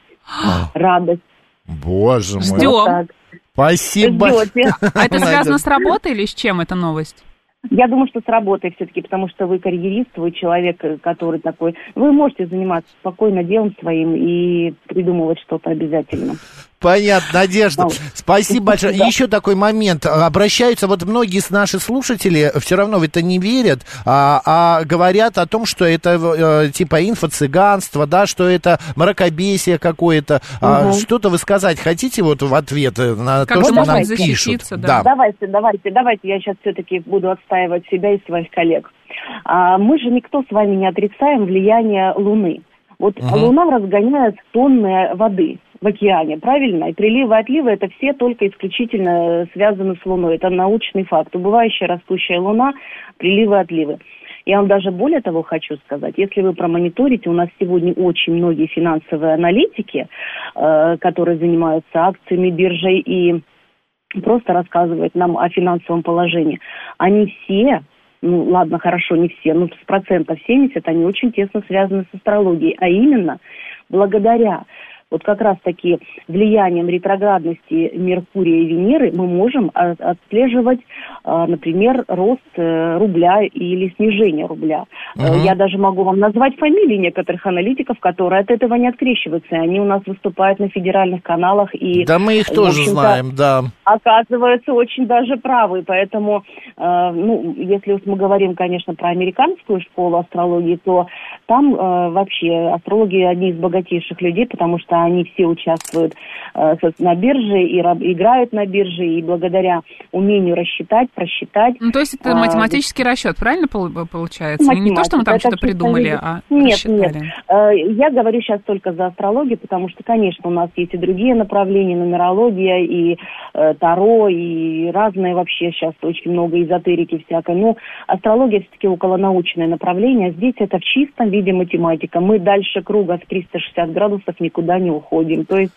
радость. Боже мой. Ждем. Вот так. Спасибо. Ждете. А это (laughs) связано с работой или с чем эта новость? Я думаю, что с работой все-таки, потому что вы карьерист, вы человек, э, который такой... Вы можете заниматься спокойно делом своим и придумывать что-то обязательно. Понятно, Надежда. Ну, Спасибо большое. (laughs) да. Еще такой момент. Обращаются, вот многие из наших слушателей все равно в это не верят, а, а говорят о том, что это э, типа инфо-цыганство, да, что это мракобесие какое-то. А, Мгм. что-то вы сказать хотите вот в ответ э, на Как то, что можно нам защититься, пишут? да. Давайте, давайте, давайте, я сейчас все-таки буду отстаивать себя и своих коллег. А, мы же никто с вами не отрицаем влияние Луны. Вот Мгм. Луна разгоняет тонны воды в океане, правильно? И приливы и отливы это все только исключительно связаны с Луной. Это научный факт. Убывающая растущая Луна, приливы отливы. Я вам даже более того хочу сказать, если вы промониторите, у нас сегодня очень многие финансовые аналитики, э, которые занимаются акциями, биржей и просто рассказывают нам о финансовом положении. Они все, ну ладно, хорошо, не все, но с процентов 70 они очень тесно связаны с астрологией, а именно благодаря вот как раз-таки влиянием ретроградности Меркурия и Венеры мы можем а, отслеживать, а, например, рост э, рубля или снижение рубля. Э, Мгм. Я даже могу вам назвать фамилии некоторых аналитиков, которые от этого не открещиваются. и Они у нас выступают на федеральных каналах и... Да мы их в тоже знаем, да. оказывается очень даже правы. Поэтому, э, ну, если уж мы говорим, конечно, про американскую школу астрологии, то там э, вообще астрологи одни из богатейших людей, потому что они все участвуют э, на бирже и раб- играют на бирже, и благодаря умению рассчитать, просчитать. Ну, то есть это а, математический расчет, правильно пол- получается? Не то, что мы там что-то придумали, а Нет, рассчитали. нет. Э, Я говорю сейчас только за астрологию, потому что, конечно, у нас есть и другие направления, нумерология, и э, таро, и разные вообще сейчас очень много эзотерики всякой. Но астрология все-таки околонаучное направление. Здесь это в чистом виде математика. Мы дальше круга в 360 градусов никуда не уходим. То есть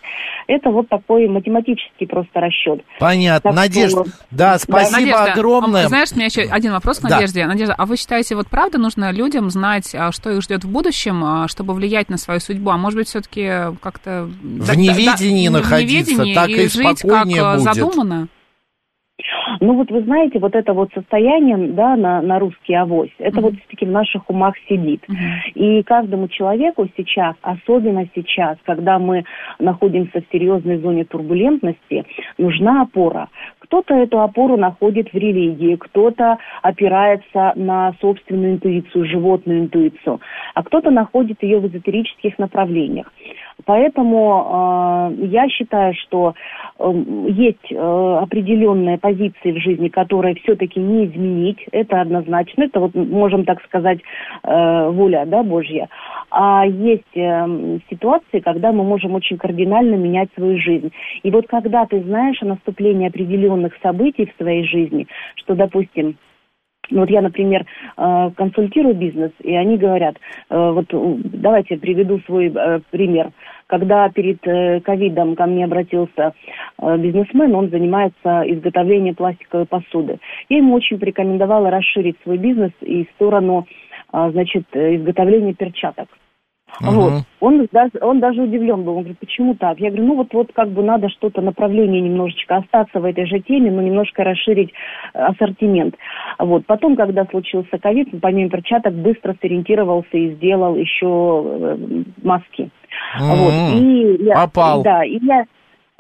это вот такой математический просто расчет. Понятно. Так что- Надежда, да, спасибо Надежда, огромное. а, знаешь, у меня еще один вопрос к Да. Надежде. Надежда, а вы считаете, вот правда нужно людям знать, а, что их ждет в будущем, а, чтобы влиять на свою судьбу? А может быть, все-таки как-то... В неведении находиться, так и жить, спокойнее как а, будет. задумано? Ну вот вы знаете, вот это вот состояние, да, на, на русский авось, это вот все-таки в наших умах сидит. И каждому человеку сейчас, особенно сейчас, когда мы находимся в серьезной зоне турбулентности, нужна опора. Кто-то эту опору находит в религии, кто-то опирается на собственную интуицию, животную интуицию, а кто-то находит ее в эзотерических направлениях. Поэтому э, я считаю, что есть э, определенные позиции в жизни, которые все-таки не изменить, это однозначно, это вот можем так сказать э, воля, да, Божья. А есть э, ситуации, когда мы можем очень кардинально менять свою жизнь. И вот когда ты знаешь о наступлении определенных событий в своей жизни, что, допустим, вот я, например, э, консультирую бизнес, и они говорят, э, вот давайте приведу свой э, пример. Когда перед ковидом ко мне обратился бизнесмен, он занимается изготовлением пластиковой посуды. Я ему очень порекомендовала расширить свой бизнес и в сторону, значит, изготовления перчаток. Вот. Он, даже, он даже удивлен был. Он говорит, почему так? Я говорю, ну вот, вот как бы надо что-то, направление немножечко остаться в этой же теме, но немножко расширить э, ассортимент. Вот. Потом, когда случился ковид, помимо перчаток, быстро сориентировался и сделал еще э, маски. Вот. И я, Попал. Да, и я,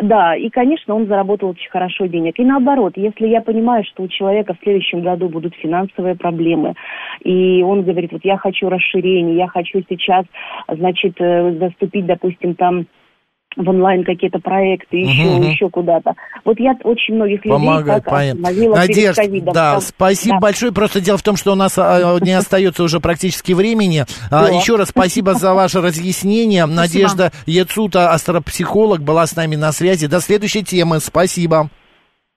да, и, конечно, он заработал очень хорошо денег. И наоборот, если я понимаю, что у человека в следующем году будут финансовые проблемы, и он говорит, вот я хочу расширения, я хочу сейчас, значит, э, заступить, допустим, там в онлайн какие-то проекты, еще, мгм. еще куда-то. Вот я очень многих людей Помогает, так понятно. остановила перед Надежда, ковидом. да, Там- спасибо да. большое. Просто дело в том, что у нас а, (laughs) не остается уже практически времени. А. Еще раз спасибо за ваше разъяснение. Надежда Яцута, астропсихолог, была с нами на связи. До следующей темы. Спасибо.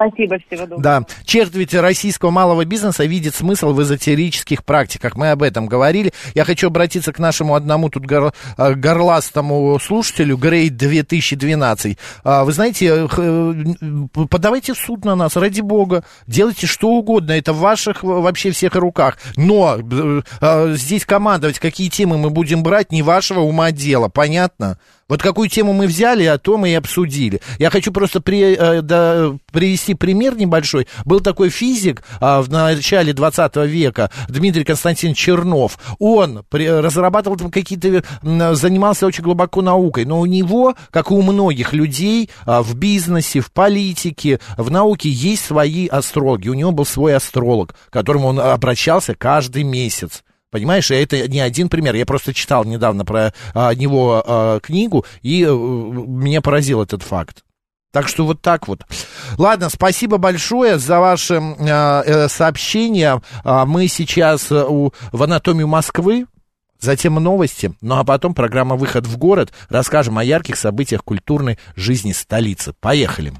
Спасибо, всего доброго. Да, четверть российского малого бизнеса видит смысл в эзотерических практиках. Мы об этом говорили. Я хочу обратиться к нашему одному тут гор- э, горластому слушателю, Грейд 2012. А, Вы знаете, э, подавайте в суд на нас, ради бога. Делайте что угодно, это в ваших вообще всех руках. Но э, здесь командовать, какие темы мы будем брать, не вашего ума дело, понятно? Вот какую тему мы взяли, а то мы и обсудили. Я хочу просто при, э, да, привести пример небольшой. Был такой физик а, в начале 20 века, Дмитрий Константин Чернов. Он разрабатывал там какие-то, занимался очень глубоко наукой, но у него, как и у многих людей а, в бизнесе, в политике, в науке есть свои астрологи. У него был свой астролог, к которому он обращался каждый месяц. Понимаешь, и это не один пример. Я просто читал недавно про а, него а, книгу, и а, меня поразил этот факт. Так что вот так вот. Ладно, спасибо большое за ваше э, сообщение. Мы сейчас у, в анатомию Москвы, затем новости, ну а потом программа «Выход в город». Расскажем о ярких событиях культурной жизни столицы. Поехали.